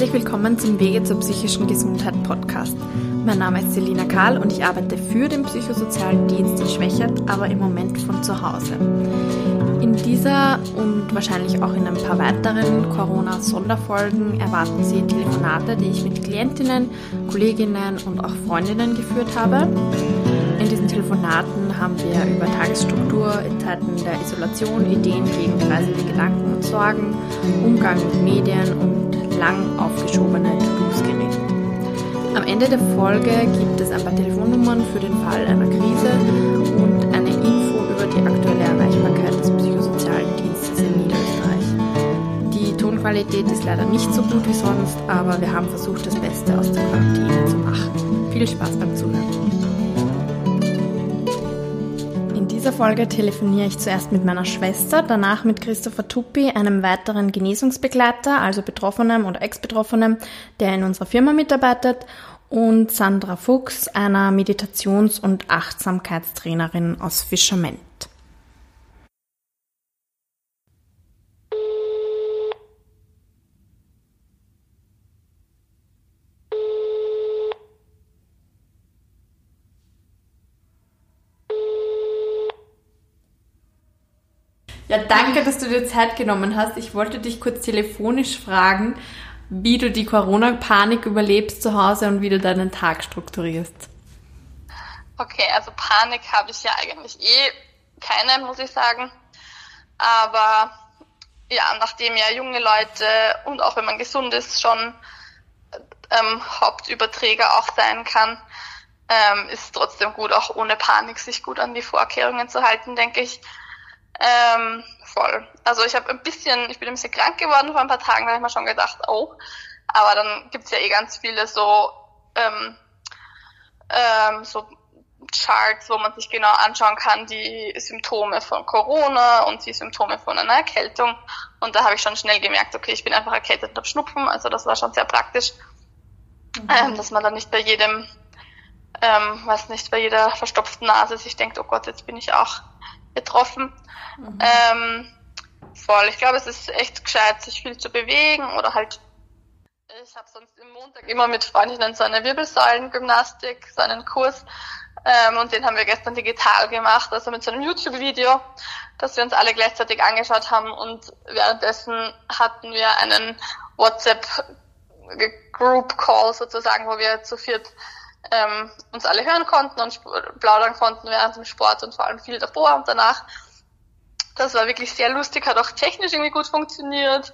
Herzlich willkommen zum Wege zur psychischen Gesundheit Podcast. Mein Name ist Selina Karl und ich arbeite für den psychosozialen Dienst in Schwächert, aber im Moment von zu Hause. In dieser und wahrscheinlich auch in ein paar weiteren Corona-Sonderfolgen erwarten Sie Telefonate, die ich mit Klientinnen, Kolleginnen und auch Freundinnen geführt habe. In diesen Telefonaten haben wir über Tagesstruktur in Zeiten der Isolation, Ideen gegen kreisende Gedanken und Sorgen, Umgang mit Medien und lang aufgeschobene To-Dos geredet. Am Ende der Folge gibt es ein paar Telefonnummern für den Fall einer Krise und eine Info über die aktuelle Erreichbarkeit des psychosozialen Dienstes in Niederösterreich. Die Tonqualität ist leider nicht so gut wie sonst, aber wir haben versucht, das Beste aus der Quarantäne zu machen. Viel Spaß beim Zuhören dieser Folge telefoniere ich zuerst mit meiner Schwester, danach mit Christopher Tuppi, einem weiteren Genesungsbegleiter, also Betroffenem oder Ex-Betroffenem, der in unserer Firma mitarbeitet, und Sandra Fuchs, einer Meditations- und Achtsamkeitstrainerin aus Fischerment. Ja, danke, dass du dir Zeit genommen hast. Ich wollte dich kurz telefonisch fragen, wie du die Corona-Panik überlebst zu Hause und wie du deinen Tag strukturierst. Okay, also Panik habe ich ja eigentlich eh keine, muss ich sagen. Aber ja, nachdem ja junge Leute und auch wenn man gesund ist, schon ähm, Hauptüberträger auch sein kann, ähm, ist trotzdem gut, auch ohne Panik sich gut an die Vorkehrungen zu halten, denke ich. Ähm, voll. Also ich habe ein bisschen, ich bin ein bisschen krank geworden vor ein paar Tagen, da habe ich mir schon gedacht, oh. Aber dann gibt's ja eh ganz viele so, ähm, ähm, so Charts, wo man sich genau anschauen kann, die Symptome von Corona und die Symptome von einer Erkältung. Und da habe ich schon schnell gemerkt, okay, ich bin einfach erkältet und habe Schnupfen. Also das war schon sehr praktisch, mhm. ähm, dass man dann nicht bei jedem, ähm, weiß nicht, bei jeder verstopften Nase sich denkt, oh Gott, jetzt bin ich auch betroffen. Mhm. Ähm, voll. Ich glaube, es ist echt gescheit, sich viel zu bewegen oder halt. Ich habe sonst im Montag immer mit Freundinnen so eine Wirbelsäulengymnastik, so einen Kurs. Ähm, und den haben wir gestern digital gemacht, also mit so einem YouTube-Video, das wir uns alle gleichzeitig angeschaut haben. Und währenddessen hatten wir einen WhatsApp-Group-Call sozusagen, wo wir zu viert ähm, uns alle hören konnten und plaudern konnten während dem Sport und vor allem viel davor und danach. Das war wirklich sehr lustig, hat auch technisch irgendwie gut funktioniert.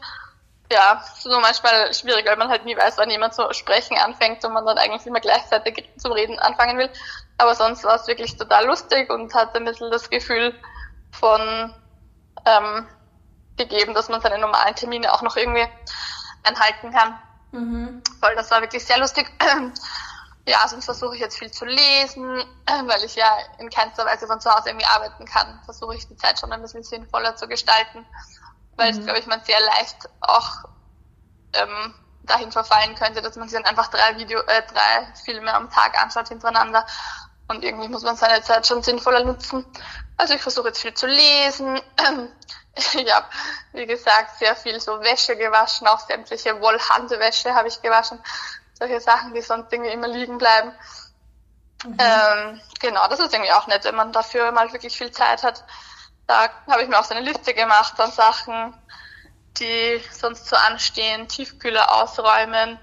Ja, so manchmal schwierig, weil man halt nie weiß, wann jemand zu sprechen anfängt und man dann eigentlich immer gleichzeitig zum Reden anfangen will. Aber sonst war es wirklich total lustig und hat ein bisschen das Gefühl von ähm, gegeben, dass man seine normalen Termine auch noch irgendwie einhalten kann. Mhm. Weil das war wirklich sehr lustig. Ja, sonst versuche ich jetzt viel zu lesen, weil ich ja in keinster Weise von zu Hause irgendwie arbeiten kann. Versuche ich die Zeit schon ein bisschen sinnvoller zu gestalten, weil mhm. es, glaube ich, man sehr leicht auch ähm, dahin verfallen könnte, dass man sich dann einfach drei Video, äh, drei Filme am Tag anschaut hintereinander. Und irgendwie muss man seine Zeit schon sinnvoller nutzen. Also ich versuche jetzt viel zu lesen. Ich habe, wie gesagt, sehr viel so Wäsche gewaschen, auch sämtliche Wollhandwäsche habe ich gewaschen solche Sachen, die sonst irgendwie immer liegen bleiben. Mhm. Ähm, genau, das ist irgendwie auch nett, wenn man dafür mal wirklich viel Zeit hat. Da habe ich mir auch so eine Liste gemacht an Sachen, die sonst so anstehen, Tiefkühler ausräumen.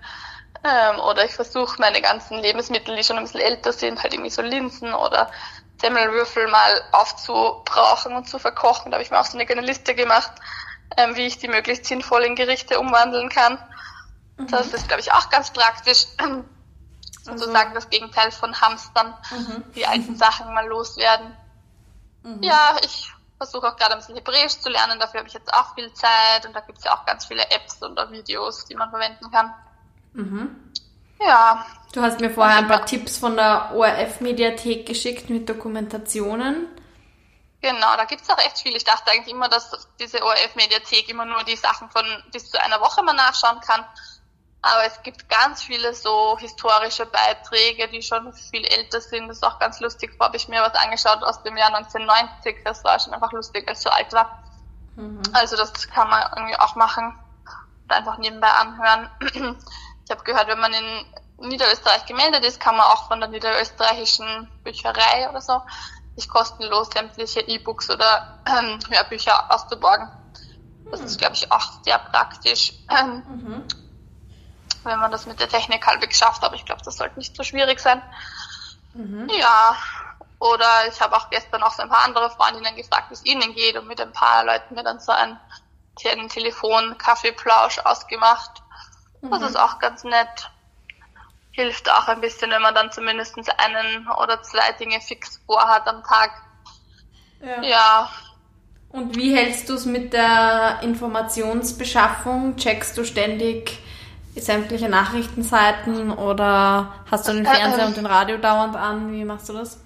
Ähm, oder ich versuche meine ganzen Lebensmittel, die schon ein bisschen älter sind, halt irgendwie so Linsen oder Semmelwürfel mal aufzubrauchen und zu verkochen. Da habe ich mir auch so eine kleine Liste gemacht, ähm, wie ich die möglichst sinnvoll in Gerichte umwandeln kann. Mhm. Das ist, glaube ich, auch ganz praktisch. Sozusagen also. das Gegenteil von Hamstern, mhm. die alten Sachen mal loswerden. Mhm. Ja, ich versuche auch gerade ein bisschen Hebräisch zu lernen, dafür habe ich jetzt auch viel Zeit und da gibt es ja auch ganz viele Apps oder Videos, die man verwenden kann. Mhm. Ja. Du hast mir vorher ein paar Tipps von der ORF-Mediathek geschickt mit Dokumentationen. Genau, da gibt's auch echt viel. Ich dachte eigentlich immer, dass diese ORF-Mediathek immer nur die Sachen von bis zu einer Woche mal nachschauen kann. Aber es gibt ganz viele so historische Beiträge, die schon viel älter sind. Das ist auch ganz lustig. Vorher habe ich mir was angeschaut aus dem Jahr 1990. Das war schon einfach lustig, als ich so alt war. Mhm. Also das kann man irgendwie auch machen. einfach nebenbei anhören. Ich habe gehört, wenn man in Niederösterreich gemeldet ist, kann man auch von der niederösterreichischen Bücherei oder so sich kostenlos sämtliche E-Books oder ähm, Hörbücher auszuborgen. Das ist, glaube ich, auch sehr praktisch, mhm. Wenn man das mit der Technik halbwegs schafft. Aber ich glaube, das sollte nicht so schwierig sein. Mhm. Ja, oder ich habe auch gestern auch so ein paar andere Freundinnen gefragt, wie es ihnen geht und mit ein paar Leuten mir dann so einen, einen Telefon-Kaffeeplausch ausgemacht. Mhm. Das ist auch ganz nett. Hilft auch ein bisschen, wenn man dann zumindest einen oder zwei Dinge fix vorhat am Tag. Ja. ja. Und wie hältst du es mit der Informationsbeschaffung? Checkst du ständig sämtliche Nachrichtenseiten oder hast du den Fernseher und den Radio dauernd an? Wie machst du das?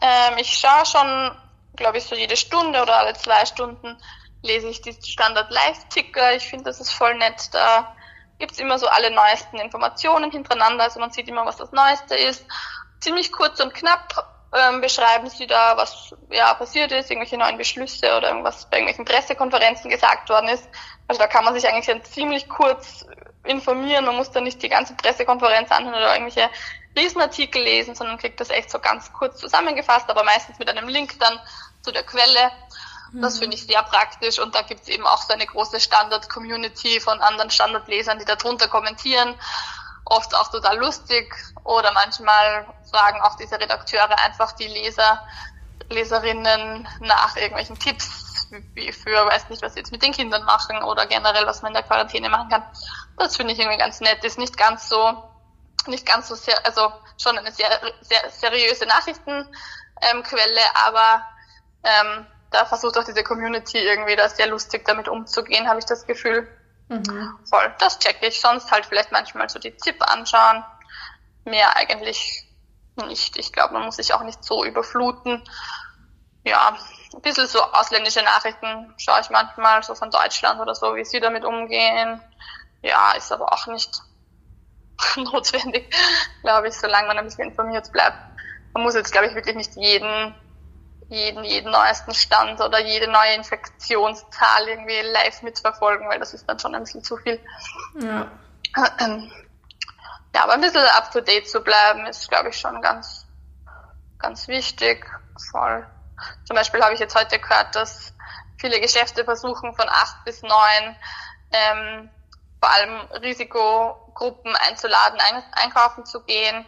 Ähm, ich schaue schon, glaube ich, so jede Stunde oder alle zwei Stunden lese ich die Standard Live-Ticker. Ich finde, das ist voll nett. Da gibt's immer so alle neuesten Informationen hintereinander. Also man sieht immer, was das Neueste ist. Ziemlich kurz und knapp ähm, beschreiben sie da, was ja passiert ist, irgendwelche neuen Beschlüsse oder irgendwas bei irgendwelchen Pressekonferenzen gesagt worden ist. Also da kann man sich eigentlich dann ziemlich kurz informieren. Man muss dann nicht die ganze Pressekonferenz anhören oder irgendwelche Riesenartikel lesen, sondern kriegt das echt so ganz kurz zusammengefasst, aber meistens mit einem Link dann zu der Quelle. Das finde ich sehr praktisch und da gibt es eben auch so eine große Standard-Community von anderen Standardlesern, die darunter kommentieren. Oft auch total lustig oder manchmal fragen auch diese Redakteure einfach die Leser, Leserinnen nach irgendwelchen Tipps, wie für, weiß nicht, was sie jetzt mit den Kindern machen oder generell, was man in der Quarantäne machen kann. Das finde ich irgendwie ganz nett. Ist nicht ganz so, nicht ganz so sehr, also schon eine sehr, sehr seriöse Nachrichtenquelle, ähm, aber ähm, da versucht auch diese Community irgendwie da sehr lustig damit umzugehen, habe ich das Gefühl. Mhm. Voll, das checke ich. Sonst halt vielleicht manchmal so die ZIP anschauen. Mehr eigentlich nicht. Ich glaube, man muss sich auch nicht so überfluten. Ja, ein bisschen so ausländische Nachrichten schaue ich manchmal, so von Deutschland oder so, wie sie damit umgehen. Ja, ist aber auch nicht notwendig, glaube ich, solange man ein bisschen informiert bleibt. Man muss jetzt, glaube ich, wirklich nicht jeden jeden, jeden neuesten Stand oder jede neue Infektionszahl irgendwie live mitverfolgen, weil das ist dann schon ein bisschen zu viel. Ja. Ja, aber ein bisschen up to date zu bleiben, ist, glaube ich, schon ganz, ganz wichtig. Voll. Zum Beispiel habe ich jetzt heute gehört, dass viele Geschäfte versuchen, von acht bis neun ähm, vor allem Risikogruppen einzuladen, ein, einkaufen zu gehen.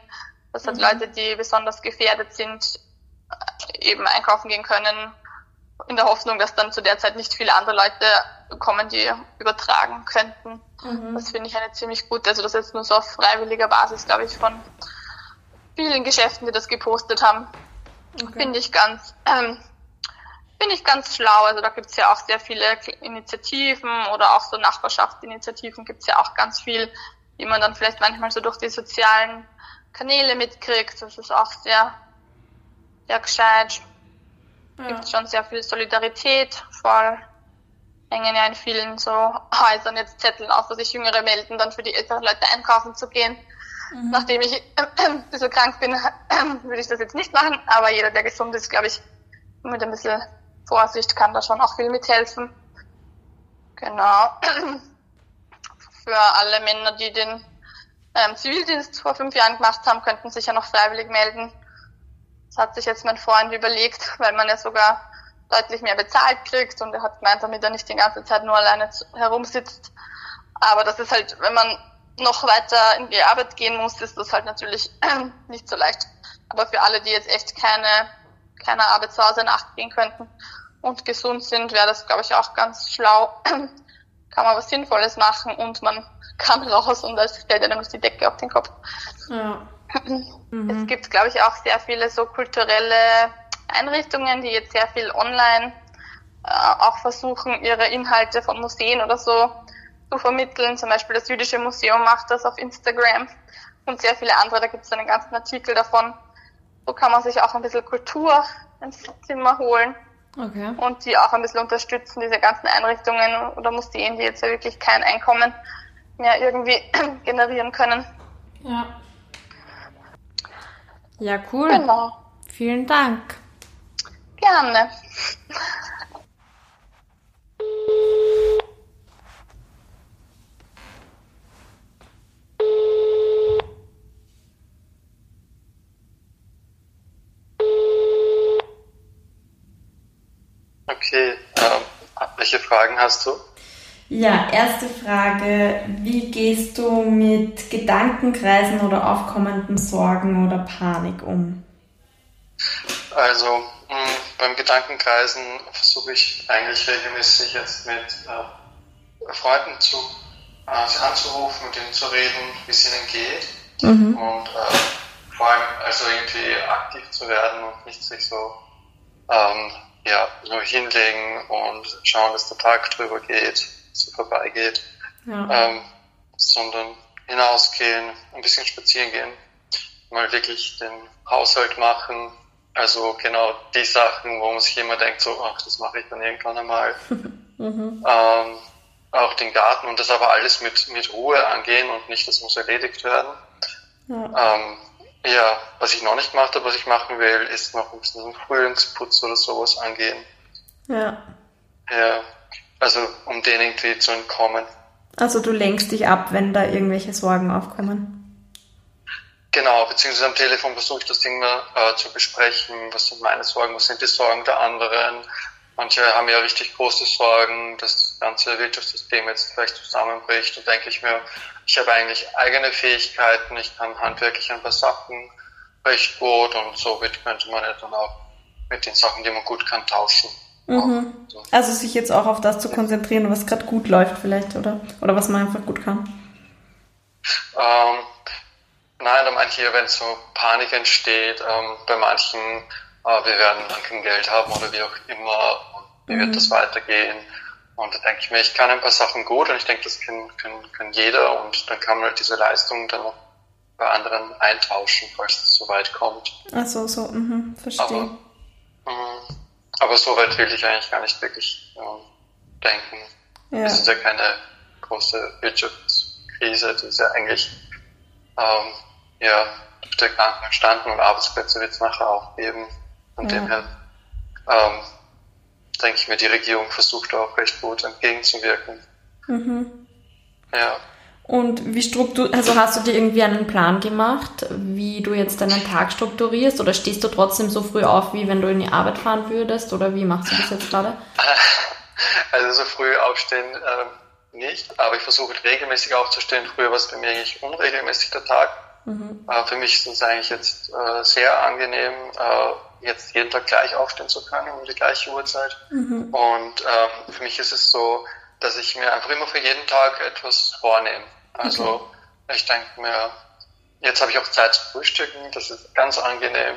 Das sind mhm. Leute, die besonders gefährdet sind, eben einkaufen gehen können, in der Hoffnung, dass dann zu der Zeit nicht viele andere Leute kommen, die übertragen könnten. Mhm. Das finde ich eine ziemlich gute, also das ist jetzt nur so auf freiwilliger Basis, glaube ich, von vielen Geschäften, die das gepostet haben. Okay. Finde ich ganz, ähm, finde ich ganz schlau. Also da gibt es ja auch sehr viele Initiativen oder auch so Nachbarschaftsinitiativen gibt es ja auch ganz viel, die man dann vielleicht manchmal so durch die sozialen Kanäle mitkriegt. Das ist auch sehr sehr gescheit. Ja. Gibt schon sehr viel Solidarität, voll. Hängen ja in vielen so Häusern jetzt Zetteln auf, wo sich Jüngere melden, dann für die älteren Leute einkaufen zu gehen. Mhm. Nachdem ich äh, ein bisschen krank bin, äh, würde ich das jetzt nicht machen, aber jeder, der gesund ist, glaube ich, mit ein bisschen Vorsicht kann da schon auch viel mithelfen. Genau. Für alle Männer, die den ähm, Zivildienst vor fünf Jahren gemacht haben, könnten sich ja noch freiwillig melden. Das hat sich jetzt mein Freund überlegt, weil man ja sogar deutlich mehr bezahlt kriegt und er hat gemeint, damit er nicht die ganze Zeit nur alleine herumsitzt. Aber das ist halt, wenn man noch weiter in die Arbeit gehen muss, ist das halt natürlich nicht so leicht. Aber für alle, die jetzt echt keine, keine Arbeit zu Hause nachgehen könnten und gesund sind, wäre das, glaube ich, auch ganz schlau. kann man was Sinnvolles machen und man kann raus und es fällt einem die Decke auf den Kopf. Ja. Mhm. Es gibt, glaube ich, auch sehr viele so kulturelle Einrichtungen, die jetzt sehr viel online äh, auch versuchen, ihre Inhalte von Museen oder so zu vermitteln. Zum Beispiel das Jüdische Museum macht das auf Instagram und sehr viele andere. Da gibt es einen ganzen Artikel davon. So kann man sich auch ein bisschen Kultur ins Zimmer holen. Okay. Und die auch ein bisschen unterstützen, diese ganzen Einrichtungen oder Museen, die jetzt ja wirklich kein Einkommen mehr irgendwie generieren können. Ja. Ja, cool. Genau. Vielen Dank. Gerne. Okay, ähm, welche Fragen hast du? Ja, erste Frage. Wie gehst du mit Gedankenkreisen oder aufkommenden Sorgen oder Panik um? Also mh, hm, beim Gedankenkreisen versuche ich eigentlich regelmäßig jetzt mit äh, Freunden zu, äh, sie anzurufen, mit ihnen zu reden, wie es ihnen geht. Mhm. Und äh, vor allem also irgendwie aktiv zu werden und nicht sich so ähm, ja, nur hinlegen und schauen, dass der Tag drüber geht, so vorbeigeht, ja. ähm, sondern hinausgehen, ein bisschen spazieren gehen, mal wirklich den Haushalt machen, also genau die Sachen, wo man sich immer denkt, so, ach, das mache ich dann irgendwann einmal. mhm. ähm, auch den Garten und das aber alles mit, mit Ruhe angehen und nicht, das muss erledigt werden. Ja. Ähm, ja, was ich noch nicht gemacht habe, was ich machen will, ist noch ein bisschen Frühlingsputz oder sowas angehen. Ja. Ja, also um denen irgendwie zu entkommen. Also du lenkst dich ab, wenn da irgendwelche Sorgen aufkommen. Genau, beziehungsweise am Telefon versuche ich das Ding mal äh, zu besprechen. Was sind meine Sorgen, was sind die Sorgen der anderen? Manche haben ja richtig große Sorgen, dass das ganze Wirtschaftssystem jetzt vielleicht zusammenbricht. Und denke ich mir, ich habe eigentlich eigene Fähigkeiten, ich kann handwerklich ein paar Sachen recht gut und somit könnte man ja dann auch mit den Sachen, die man gut kann, tauschen. Mhm. Also sich jetzt auch auf das zu konzentrieren, was gerade gut läuft vielleicht, oder? Oder was man einfach gut kann. Ähm, nein, da manche, wenn so Panik entsteht, ähm, bei manchen, äh, wir werden kein Geld haben oder wie auch immer, wie mhm. wird das weitergehen? Und da denke ich mir, ich kann ein paar Sachen gut und ich denke, das kann, kann, kann jeder und dann kann man halt diese Leistung dann auch bei anderen eintauschen, falls es so weit kommt. Ach so, so, mhm, verstehe. Aber, mh, aber so weit will ich eigentlich gar nicht wirklich äh, denken. Ja. Es ist ja keine große Wirtschaftskrise, die ist ja eigentlich ähm, ja, durch der Kranken entstanden und Arbeitsplätze wird es nachher auch geben. Von ja. dem her ähm, denke ich mir, die Regierung versucht auch recht gut entgegenzuwirken. Mhm. Ja. Und wie struktur also hast du dir irgendwie einen Plan gemacht, wie du jetzt deinen Tag strukturierst oder stehst du trotzdem so früh auf, wie wenn du in die Arbeit fahren würdest oder wie machst du das jetzt gerade? Also so früh aufstehen äh, nicht, aber ich versuche regelmäßig aufzustehen. Früher war es bei mir eigentlich unregelmäßig der Tag. Mhm. Äh, für mich ist es eigentlich jetzt äh, sehr angenehm, äh, jetzt jeden Tag gleich aufstehen zu können, um die gleiche Uhrzeit. Mhm. Und ähm, für mich ist es so, dass ich mir einfach immer für jeden Tag etwas vornehme. Also okay. ich denke mir, jetzt habe ich auch Zeit zu frühstücken, das ist ganz angenehm.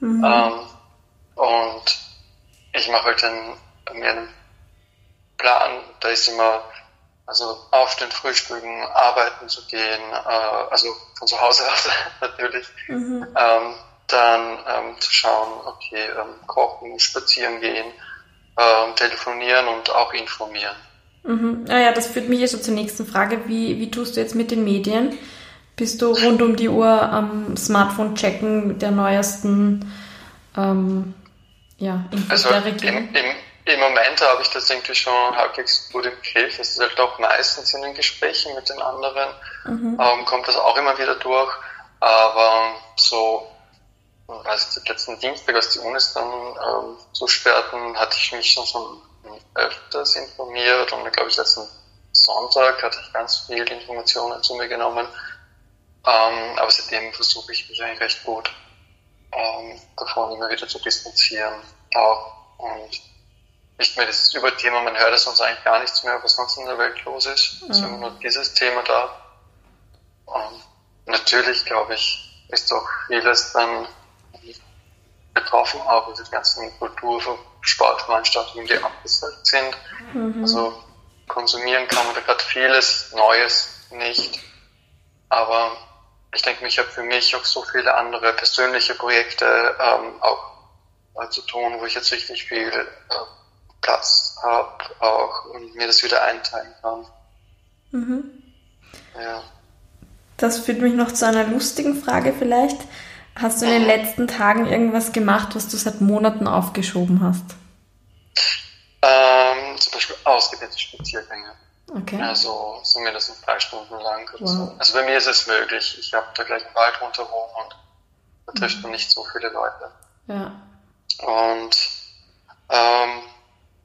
Mhm. Ähm, und ich mache halt dann mir einen Plan, da ist immer, also aufstehen, frühstücken, arbeiten zu gehen, äh, also von zu Hause aus natürlich. Mhm. Ähm, dann ähm, zu schauen, okay, ähm, kochen, spazieren gehen, ähm, telefonieren und auch informieren. Mhm. Ah ja, das führt mich jetzt zur nächsten Frage. Wie, wie tust du jetzt mit den Medien? Bist du rund um die Uhr am Smartphone checken mit der neuesten ähm, ja, Infos also der Regierung? Im, im, Im Moment habe ich das irgendwie schon halbwegs gut im Griff. Es ist halt auch meistens in den Gesprächen mit den anderen, mhm. ähm, kommt das auch immer wieder durch. Aber so als letzten Dienstag, als die Unis dann ähm, zusperrten, hatte ich mich schon, öfters informiert und glaube ich letzten Sonntag hatte ich ganz viele Informationen zu mir genommen. Ähm, aber seitdem versuche ich mich eigentlich recht gut ähm, davon immer wieder zu distanzieren. Auch. Und nicht mehr dieses Überthema, man hört es sonst eigentlich gar nichts mehr, was sonst in der Welt los ist. Mhm. Es ist immer nur dieses Thema da. Und natürlich, glaube ich, ist auch vieles dann betroffen, auch diese ganzen Kultur- Sportveranstaltungen, die abgesagt sind. Mhm. Also konsumieren kann man da gerade vieles Neues nicht. Aber ich denke, ich habe für mich auch so viele andere persönliche Projekte ähm, auch äh, zu tun, wo ich jetzt richtig viel äh, Platz habe auch und mir das wieder einteilen kann. Mhm. Ja. Das führt mich noch zu einer lustigen Frage vielleicht. Hast du in den letzten Tagen irgendwas gemacht, was du seit Monaten aufgeschoben hast? Ähm, zum Beispiel ausgedehnte Spaziergänge. Okay. Also so mindestens drei Stunden lang wow. so. Also bei mir ist es möglich. Ich habe da gleich einen Wald rundherum und da trifft man nicht so viele Leute. Ja. Und ähm,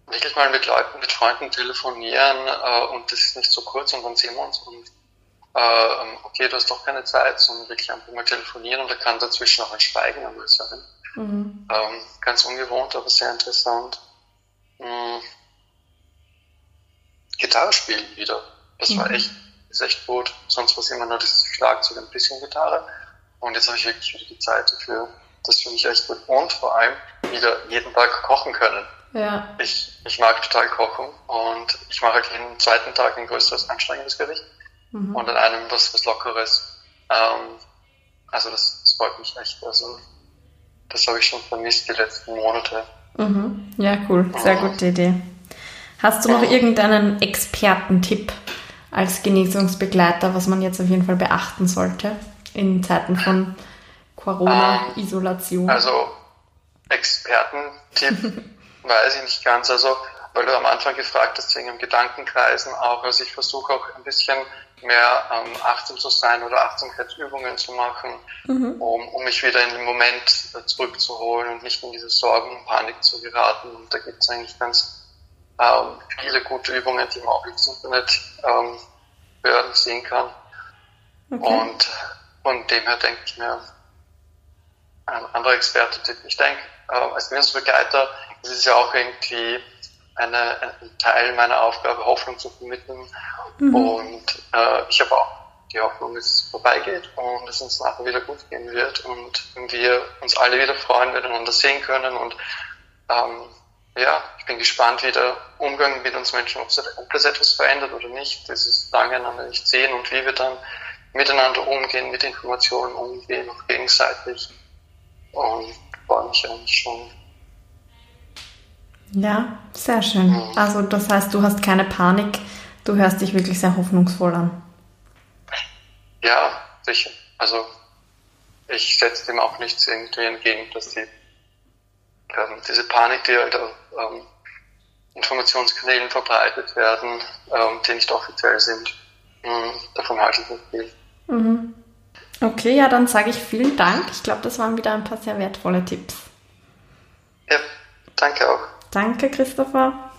wirklich mal mit Leuten, mit Freunden telefonieren äh, und das ist nicht so kurz und dann sehen wir uns und äh, ähm, okay, du hast doch keine Zeit, sondern wirklich einfach mal telefonieren und da kann dazwischen auch ein Schweigen einmal sein. Mhm. Ähm, ganz ungewohnt, aber sehr interessant. Mhm. Gitarre spielen wieder. Das mhm. war echt, ist echt gut. Sonst war es immer nur das Schlagzeug, ein bisschen Gitarre. Und jetzt habe ich wirklich wieder die Zeit dafür. Das finde ich echt gut. Und vor allem wieder jeden Tag kochen können. Ja. Ich, ich mag total kochen und ich mache halt jeden zweiten Tag ein größeres, anstrengendes Gericht mhm. und an einem was, was Lockeres. Ähm, also das, das freut mich echt. Also das habe ich schon vermisst die letzten Monate. Mhm. Ja, cool. Sehr mhm. gute Idee. Hast du noch irgendeinen Expertentipp als Genesungsbegleiter, was man jetzt auf jeden Fall beachten sollte in Zeiten von Corona-Isolation? Ähm, also Expertentipp weiß ich nicht ganz. Also, weil du am Anfang gefragt hast, wegen dem Gedankenkreisen auch. Also ich versuche auch ein bisschen mehr ähm, achtsam zu sein oder Achtsamkeitsübungen zu machen, mhm. um, um mich wieder in den Moment äh, zurückzuholen und nicht in diese Sorgen und Panik zu geraten. Und da gibt es eigentlich ganz ähm, viele gute Übungen, die man auch im Internet ähm, hören, sehen kann. Okay. Und von dem her denke ich mir, ein anderer Experte, ich denke, äh, als Begleiter es ist ja auch irgendwie eine, ein Teil meiner Aufgabe, Hoffnung zu vermitteln. Mhm. Und äh, ich habe auch die Hoffnung, dass es vorbeigeht und es uns nachher wieder gut gehen wird und wir uns alle wieder freuen, miteinander sehen können. Und ähm, ja, ich bin gespannt, wie der Umgang mit uns Menschen, ob, ob das etwas verändert oder nicht, dieses lange einander nicht sehen und wie wir dann miteinander umgehen, mit Informationen umgehen, auch gegenseitig. Und freue mich eigentlich schon ja, sehr schön. Also das heißt, du hast keine Panik, du hörst dich wirklich sehr hoffnungsvoll an. Ja, sicher. Also ich setze dem auch nichts irgendwie entgegen, dass die ähm, diese Panik, die halt auf ähm, Informationskanälen verbreitet werden, ähm, die nicht offiziell sind, mh, davon halte ich nicht viel. Mhm. Okay, ja, dann sage ich vielen Dank. Ich glaube, das waren wieder ein paar sehr wertvolle Tipps. Ja, danke auch. Danke, Christopher.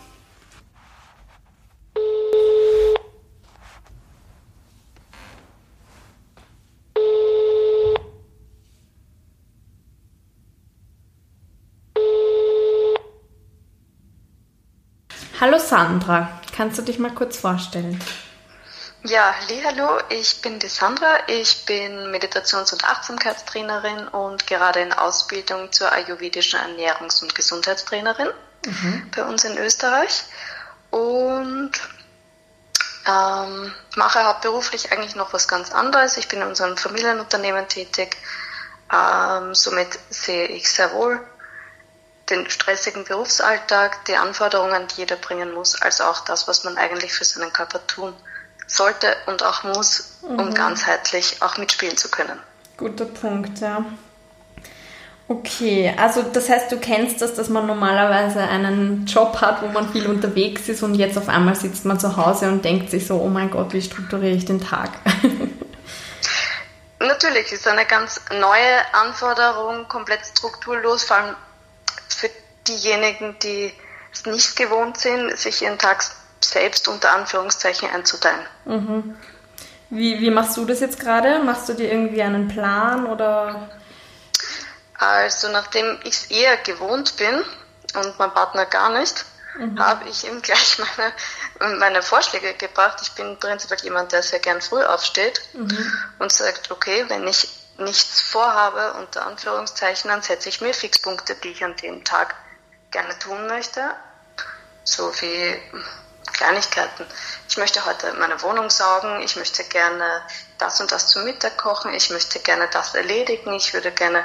Hallo Sandra, kannst du dich mal kurz vorstellen? Ja, hallo, ich bin die Sandra, ich bin Meditations- und Achtsamkeitstrainerin und gerade in Ausbildung zur ayurvedischen Ernährungs- und Gesundheitstrainerin mhm. bei uns in Österreich und ähm, mache hauptberuflich eigentlich noch was ganz anderes. Ich bin in unserem Familienunternehmen tätig. Ähm, somit sehe ich sehr wohl den stressigen Berufsalltag, die Anforderungen, die jeder bringen muss, als auch das, was man eigentlich für seinen Körper tun sollte und auch muss, mhm. um ganzheitlich auch mitspielen zu können. Guter Punkt, ja. Okay, also das heißt, du kennst das, dass man normalerweise einen Job hat, wo man viel unterwegs ist und jetzt auf einmal sitzt man zu Hause und denkt sich so, oh mein Gott, wie strukturiere ich den Tag? Natürlich ist eine ganz neue Anforderung, komplett strukturlos, vor allem für diejenigen, die es nicht gewohnt sind, sich ihren Tag selbst unter Anführungszeichen einzuteilen. Mhm. Wie, wie machst du das jetzt gerade? Machst du dir irgendwie einen Plan oder also nachdem ich es eher gewohnt bin und mein Partner gar nicht, mhm. habe ich ihm gleich meine, meine Vorschläge gebracht. Ich bin prinzipiell jemand, der sehr gern früh aufsteht mhm. und sagt, okay, wenn ich nichts vorhabe, unter Anführungszeichen, dann setze ich mir Fixpunkte, die ich an dem Tag gerne tun möchte. So wie Kleinigkeiten. Ich möchte heute meine Wohnung saugen, ich möchte gerne das und das zum Mittag kochen, ich möchte gerne das erledigen, ich würde gerne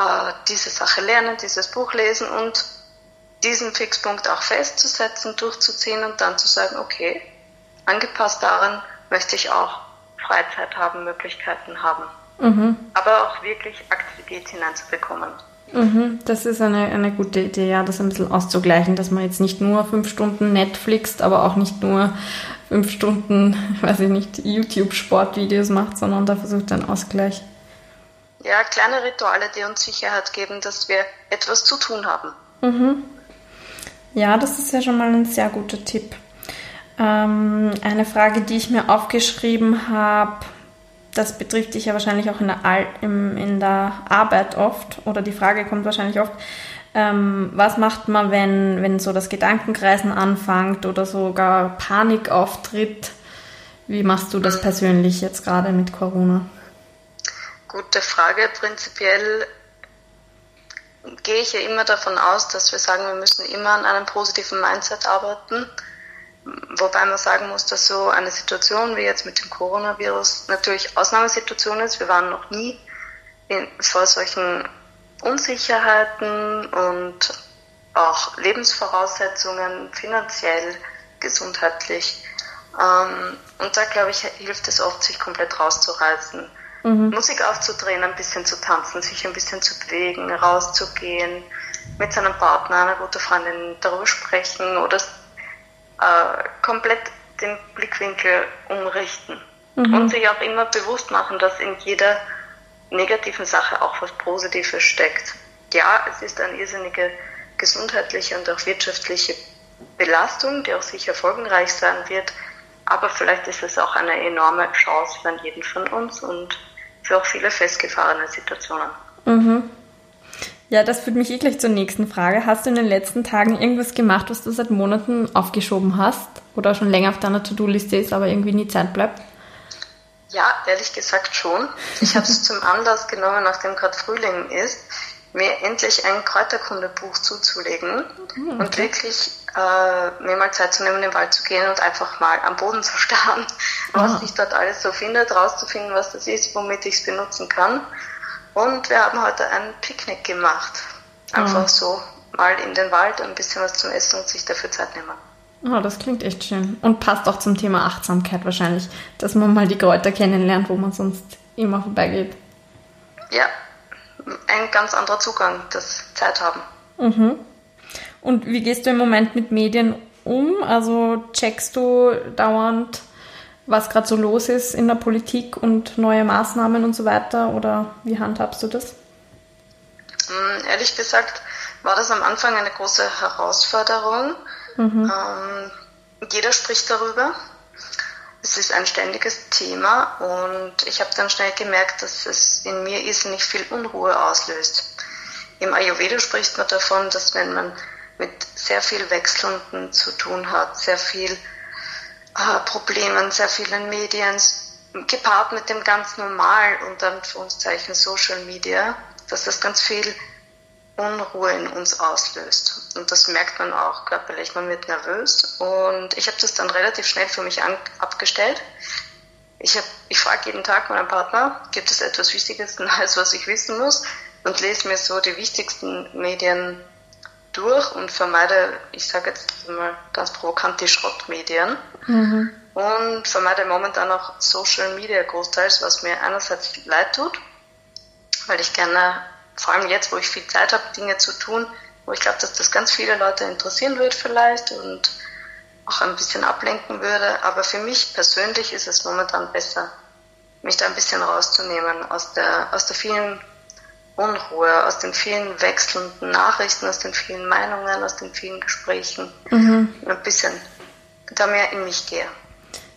äh, diese Sache lernen, dieses Buch lesen und diesen Fixpunkt auch festzusetzen, durchzuziehen und dann zu sagen, okay, angepasst daran möchte ich auch Freizeit haben, Möglichkeiten haben. Mhm. Aber auch wirklich Aktivität hineinzubekommen. Mhm, das ist eine, eine gute Idee, ja, das ein bisschen auszugleichen, dass man jetzt nicht nur fünf Stunden Netflix, aber auch nicht nur fünf Stunden, weiß ich nicht, YouTube-Sportvideos macht, sondern da versucht einen Ausgleich. Ja, kleine Rituale, die uns Sicherheit geben, dass wir etwas zu tun haben. Mhm. Ja, das ist ja schon mal ein sehr guter Tipp. Ähm, eine Frage, die ich mir aufgeschrieben habe, das betrifft dich ja wahrscheinlich auch in der, Al im, in der Arbeit oft, oder die Frage kommt wahrscheinlich oft, ähm, was macht man, wenn, wenn so das Gedankenkreisen anfängt oder sogar Panik auftritt? Wie machst du das persönlich jetzt gerade mit Corona? Gute Frage. Prinzipiell gehe ich ja immer davon aus, dass wir sagen, wir müssen immer an einem positiven Mindset arbeiten. Wobei man sagen muss, dass so eine Situation wie jetzt mit dem Coronavirus natürlich Ausnahmesituation ist. Wir waren noch nie in, vor solchen Unsicherheiten und auch Lebensvoraussetzungen, finanziell, gesundheitlich. Ähm, und da, glaube ich, hilft es oft, sich komplett rauszureißen. Mhm. Musik aufzudrehen, ein bisschen zu tanzen, sich ein bisschen zu bewegen, rauszugehen, mit seinem Partner, einer guten Freundin darüber sprechen oder äh, komplett den Blickwinkel umrichten. Mhm. Und sich auch immer bewusst machen, dass in jeder negativen Sache auch was Positives steckt. Ja, es ist eine irrsinnige gesundheitliche und auch wirtschaftliche Belastung, die auch sicher folgenreich sein wird, aber vielleicht ist es auch eine enorme Chance für jeden von uns und für auch viele festgefahrene Situationen. Mhm. Ja, das führt mich eh gleich zur nächsten Frage. Hast du in den letzten Tagen irgendwas gemacht, was du seit Monaten aufgeschoben hast oder schon länger auf deiner To-Do-Liste ist, aber irgendwie nie Zeit bleibt? Ja, ehrlich gesagt schon. Ich habe es zum Anlass genommen, nachdem gerade Frühling ist, mir endlich ein Kräuterkundebuch zuzulegen mhm, okay. und wirklich äh, mir mal Zeit zu nehmen, in den Wald zu gehen und einfach mal am Boden zu starren, was sich dort alles so findet, rauszufinden, was das ist, womit ich es benutzen kann. Und wir haben heute ein Picknick gemacht. Einfach oh. so mal in den Wald ein bisschen was zum Essen und sich dafür Zeit nehmen. Oh, das klingt echt schön. Und passt auch zum Thema Achtsamkeit wahrscheinlich, dass man mal die Kräuter kennenlernt, wo man sonst immer vorbeigeht. Ja, ein ganz anderer Zugang, das Zeit haben. Mhm. Und wie gehst du im Moment mit Medien um? Also checkst du dauernd, was gerade so los ist in der Politik und neue Maßnahmen und so weiter? Oder wie handhabst du das? Mm, ehrlich gesagt war das am Anfang eine große Herausforderung. Mhm. Ähm, jeder spricht darüber. Es ist ein ständiges Thema und ich habe dann schnell gemerkt, dass es in mir irrsinnig viel Unruhe auslöst. Im Ayurveda spricht man davon, dass wenn man mit sehr viel Wechselnden zu tun hat, sehr viel äh, Problemen, sehr vielen Medien, gepaart mit dem ganz normal und dann für uns Zeichen Social Media, dass das ganz viel Unruhe in uns auslöst. Und das merkt man auch körperlich. Man wird nervös. Und ich habe das dann relativ schnell für mich an, abgestellt. Ich, hab, ich frage jeden Tag meinen Partner, gibt es etwas Wichtiges, Neues, was ich wissen muss? Und lese mir so die wichtigsten Medien durch und vermeide, ich sage jetzt mal ganz provokant, die Schrottmedien. Mhm. Und vermeide momentan auch Social Media großteils, was mir einerseits leid tut, weil ich gerne, vor allem jetzt, wo ich viel Zeit habe, Dinge zu tun, wo ich glaube, dass das ganz viele Leute interessieren wird vielleicht und auch ein bisschen ablenken würde. Aber für mich persönlich ist es momentan besser, mich da ein bisschen rauszunehmen aus der, aus der vielen Unruhe, aus den vielen wechselnden Nachrichten, aus den vielen Meinungen, aus den vielen Gesprächen. Mhm. Ein bisschen da mehr in mich gehe.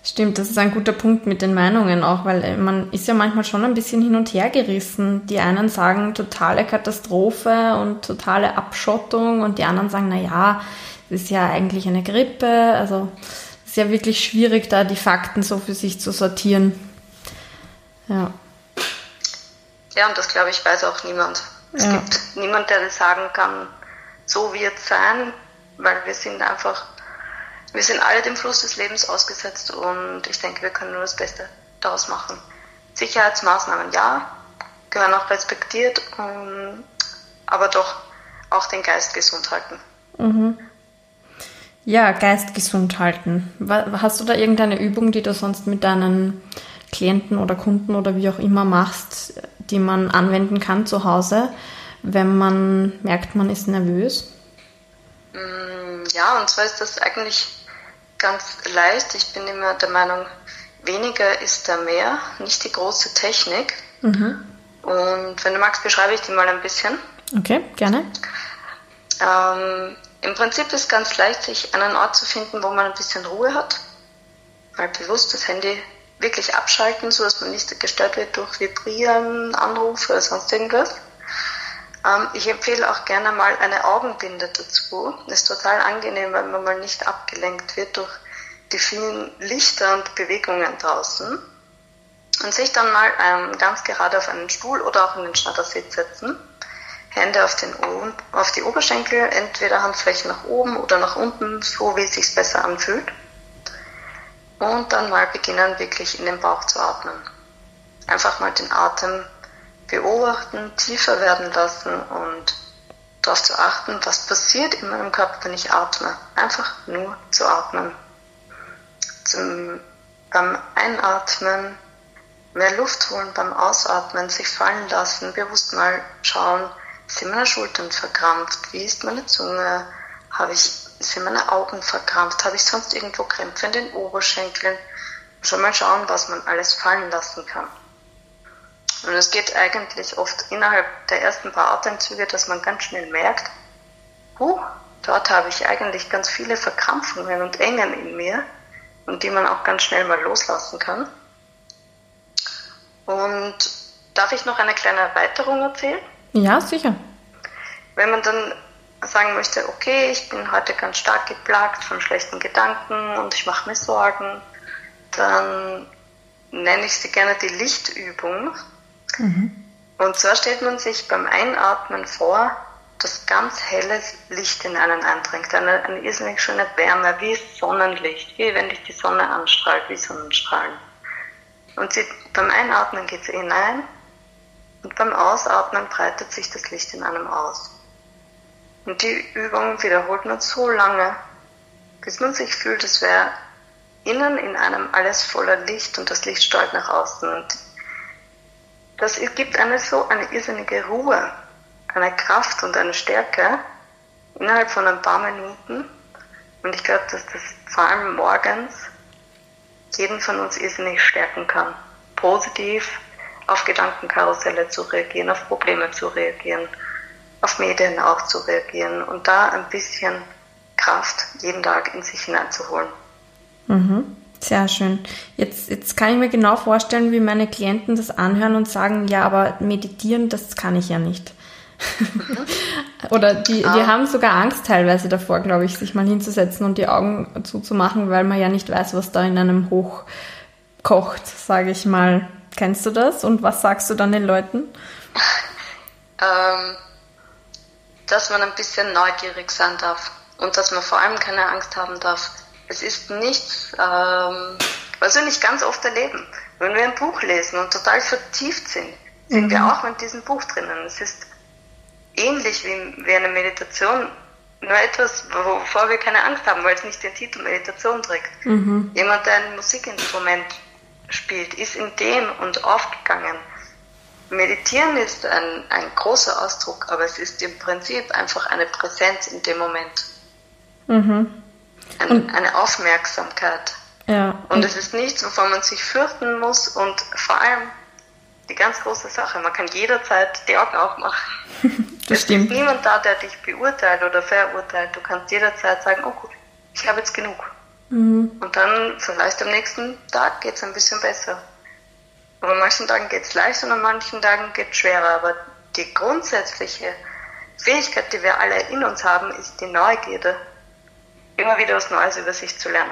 Stimmt, das ist ein guter Punkt mit den Meinungen auch, weil äh, man ist ja manchmal schon ein bisschen hin und her gerissen. Die einen sagen totale Katastrophe und totale Abschottung und die anderen sagen, na ja, ist ja eigentlich eine Grippe. Also es ist ja wirklich schwierig, da die Fakten so für sich zu sortieren. Ja. Ja, und das glaube ich weiß auch niemand. Es ja. gibt niemand, der das sagen kann, so wird es sein, weil wir sind einfach, wir sind alle dem Fluss des Lebens ausgesetzt und ich denke, wir können nur das Beste daraus machen. Sicherheitsmaßnahmen ja, gehören auch respektiert, um, aber doch auch den Geist gesund halten. Mhm. Ja, Geist gesund halten. Hast du da irgendeine Übung, die du sonst mit deinen Klienten oder Kunden oder wie auch immer machst, die man anwenden kann zu Hause, wenn man merkt, man ist nervös? Mm, ja, und zwar ist das eigentlich ganz leicht. Ich bin immer der Meinung, weniger ist da mehr, nicht die große Technik. Mhm. Und wenn du magst, beschreibe ich die mal ein bisschen. Okay, gerne. Ähm, Im Prinzip ist ganz leicht, sich einen Ort zu finden, wo man ein bisschen Ruhe hat. Mal bewusst das Handy wirklich abschalten, so dass man nicht gestört wird durch Vibrieren, Anrufe oder sonst irgendwas. Ähm, ich empfehle auch gerne mal eine Augenbinde dazu. Ist total angenehm, weil man mal nicht abgelenkt wird durch die vielen Lichter und Bewegungen draußen. Und sich dann mal ähm, ganz gerade auf einen Stuhl oder auch in den Schnattersitz setzen. Hände auf, den, auf die Oberschenkel, entweder Handflächen nach oben oder nach unten, so wie es sich besser anfühlt. Und dann mal beginnen, wirklich in den Bauch zu atmen. Einfach mal den Atem beobachten, tiefer werden lassen und darauf zu achten, was passiert in meinem Körper, wenn ich atme. Einfach nur zu atmen. Zum, beim Einatmen mehr Luft holen, beim Ausatmen sich fallen lassen, bewusst mal schauen, sind meine Schultern verkrampft, wie ist meine Zunge, habe ich, sind meine Augen verkrampft, habe ich sonst irgendwo Krämpfe in den Oberschenkeln. Schon mal schauen, was man alles fallen lassen kann. Und es geht eigentlich oft innerhalb der ersten paar Atemzüge, dass man ganz schnell merkt, huh, dort habe ich eigentlich ganz viele Verkrampfungen und Engen in mir und die man auch ganz schnell mal loslassen kann. Und darf ich noch eine kleine Erweiterung erzählen? Ja, sicher. Wenn man dann sagen möchte, okay, ich bin heute ganz stark geplagt von schlechten Gedanken und ich mache mir Sorgen, dann nenne ich sie gerne die Lichtübung. Mhm. Und zwar stellt man sich beim Einatmen vor, dass ganz helles Licht in einen eindringt, eine, eine irrsinnig schöne Wärme, wie Sonnenlicht, wie wenn dich die Sonne anstrahlt, wie Sonnenstrahlen. Und sie, beim Einatmen geht sie hinein und beim Ausatmen breitet sich das Licht in einem aus. Und die Übung wiederholt man so lange, bis man sich fühlt, es wäre innen in einem alles voller Licht und das Licht strahlt nach außen. Und das gibt eine so eine irrsinnige Ruhe, eine Kraft und eine Stärke innerhalb von ein paar Minuten. Und ich glaube, dass das vor allem morgens jeden von uns irrsinnig stärken kann. Positiv auf Gedankenkarusselle zu reagieren, auf Probleme zu reagieren, auf Medien auch zu reagieren und da ein bisschen Kraft jeden Tag in sich hineinzuholen. Mhm. Sehr schön. Jetzt, jetzt kann ich mir genau vorstellen, wie meine Klienten das anhören und sagen, ja, aber meditieren, das kann ich ja nicht. Mhm. Oder die, die ah. haben sogar Angst teilweise davor, glaube ich, sich mal hinzusetzen und die Augen zuzumachen, weil man ja nicht weiß, was da in einem hochkocht, sage ich mal. Kennst du das? Und was sagst du dann den Leuten? Ähm, dass man ein bisschen neugierig sein darf und dass man vor allem keine Angst haben darf. Es ist nichts, ähm, was wir nicht ganz oft erleben. Wenn wir ein Buch lesen und total vertieft sind, sind mhm. wir auch mit diesem Buch drinnen. Es ist ähnlich wie, wie eine Meditation, nur etwas, wovor wir keine Angst haben, weil es nicht den Titel Meditation trägt. Mhm. Jemand, der ein Musikinstrument spielt, ist in dem und aufgegangen. Meditieren ist ein, ein großer Ausdruck, aber es ist im Prinzip einfach eine Präsenz in dem Moment. Mhm. Ein, eine Aufmerksamkeit. Ja. Und es ist nichts, wovon man sich fürchten muss und vor allem die ganz große Sache, man kann jederzeit die Augen aufmachen. das es stimmt. ist niemand da, der dich beurteilt oder verurteilt. Du kannst jederzeit sagen, oh gut, ich habe jetzt genug. Mhm. Und dann vielleicht am nächsten Tag geht es ein bisschen besser. Aber an manchen Tagen geht es leicht und an manchen Tagen geht es schwerer. Aber die grundsätzliche Fähigkeit, die wir alle in uns haben, ist die Neugierde, immer wieder was Neues über sich zu lernen.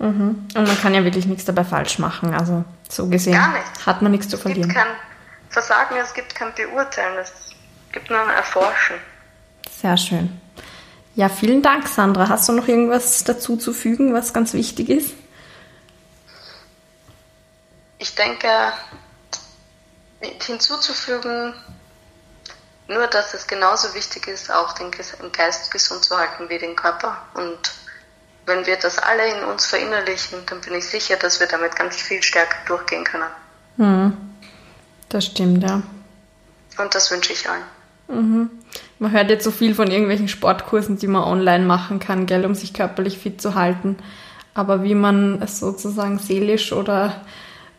Mhm. Und man kann ja wirklich nichts dabei falsch machen. Also so gesehen hat man nichts zu verlieren. Es gibt kein Versagen, es gibt kein Beurteilen, es gibt nur ein Erforschen. Sehr schön. Ja, vielen Dank, Sandra. Hast du noch irgendwas dazu zu fügen, was ganz wichtig ist? Ich denke, hinzuzufügen, nur dass es genauso wichtig ist, auch den Geist gesund zu halten wie den Körper. Und wenn wir das alle in uns verinnerlichen, dann bin ich sicher, dass wir damit ganz viel stärker durchgehen können. Hm. Das stimmt, ja. Und das wünsche ich allen. Mhm. Man hört jetzt so viel von irgendwelchen Sportkursen, die man online machen kann, gell, um sich körperlich fit zu halten. Aber wie man es sozusagen seelisch oder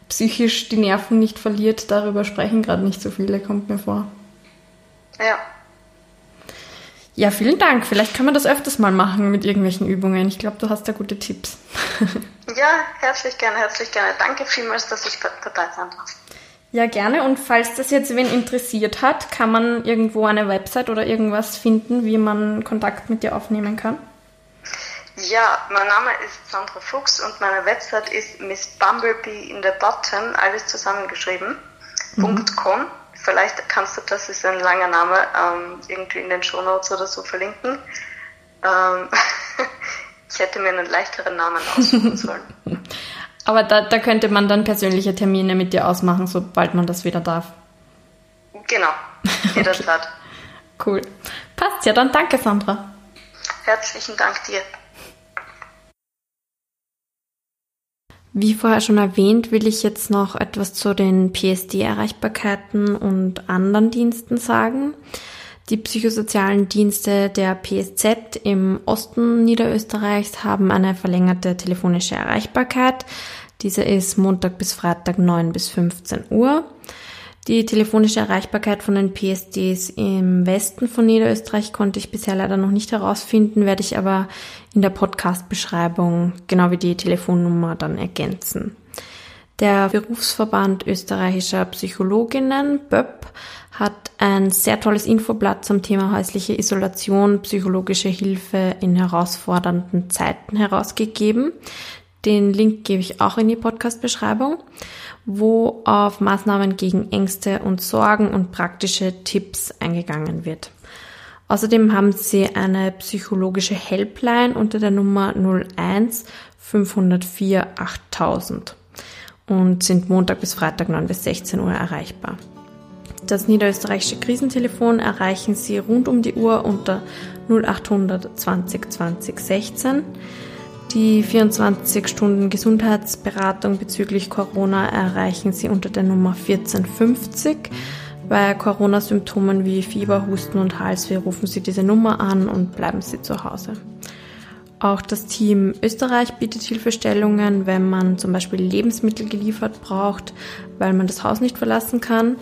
psychisch die Nerven nicht verliert, darüber sprechen gerade nicht so viele, kommt mir vor. Ja. Ja, vielen Dank. Vielleicht können wir das öfters mal machen mit irgendwelchen Übungen. Ich glaube, du hast da gute Tipps. ja, herzlich gerne, herzlich gerne. Danke vielmals, dass ich dabei sein darf. Ja, gerne. Und falls das jetzt wen interessiert hat, kann man irgendwo eine Website oder irgendwas finden, wie man Kontakt mit dir aufnehmen kann? Ja, mein Name ist Sandra Fuchs und meine Website ist Miss Bumblebee in the Button, alles zusammengeschrieben, mhm. .com. Vielleicht kannst du, das ist ein langer Name, ähm, irgendwie in den Shownotes oder so verlinken. Ähm, ich hätte mir einen leichteren Namen aussuchen sollen. Aber da, da könnte man dann persönliche Termine mit dir ausmachen, sobald man das wieder darf. Genau, jederzeit. okay. Cool. Passt ja, dann danke Sandra. Herzlichen Dank dir. Wie vorher schon erwähnt, will ich jetzt noch etwas zu den PSD-Erreichbarkeiten und anderen Diensten sagen. Die psychosozialen Dienste der PSZ im Osten Niederösterreichs haben eine verlängerte telefonische Erreichbarkeit. Diese ist Montag bis Freitag 9 bis 15 Uhr. Die telefonische Erreichbarkeit von den PSDs im Westen von Niederösterreich konnte ich bisher leider noch nicht herausfinden, werde ich aber in der Podcast-Beschreibung genau wie die Telefonnummer dann ergänzen. Der Berufsverband österreichischer Psychologinnen, BÖP, hat ein sehr tolles Infoblatt zum Thema häusliche Isolation, psychologische Hilfe in herausfordernden Zeiten herausgegeben. Den Link gebe ich auch in die Podcast-Beschreibung wo auf Maßnahmen gegen Ängste und Sorgen und praktische Tipps eingegangen wird. Außerdem haben sie eine psychologische Helpline unter der Nummer 01 504 8000 und sind Montag bis Freitag 9 bis 16 Uhr erreichbar. Das niederösterreichische Krisentelefon erreichen Sie rund um die Uhr unter 0800 20 20 16. Die 24 Stunden Gesundheitsberatung bezüglich Corona erreichen Sie unter der Nummer 1450. Bei Corona-Symptomen wie Fieber, Husten und Halsweh rufen Sie diese Nummer an und bleiben Sie zu Hause. Auch das Team Österreich bietet Hilfestellungen, wenn man zum Beispiel Lebensmittel geliefert braucht, weil man das Haus nicht verlassen kann.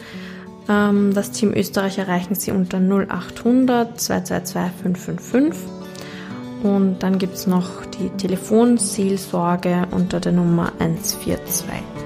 Ähm, das Team Österreich erreichen Sie unter 0800 222 555. Und dann gibt es noch die Telefonseelsorge unter der Nummer 142.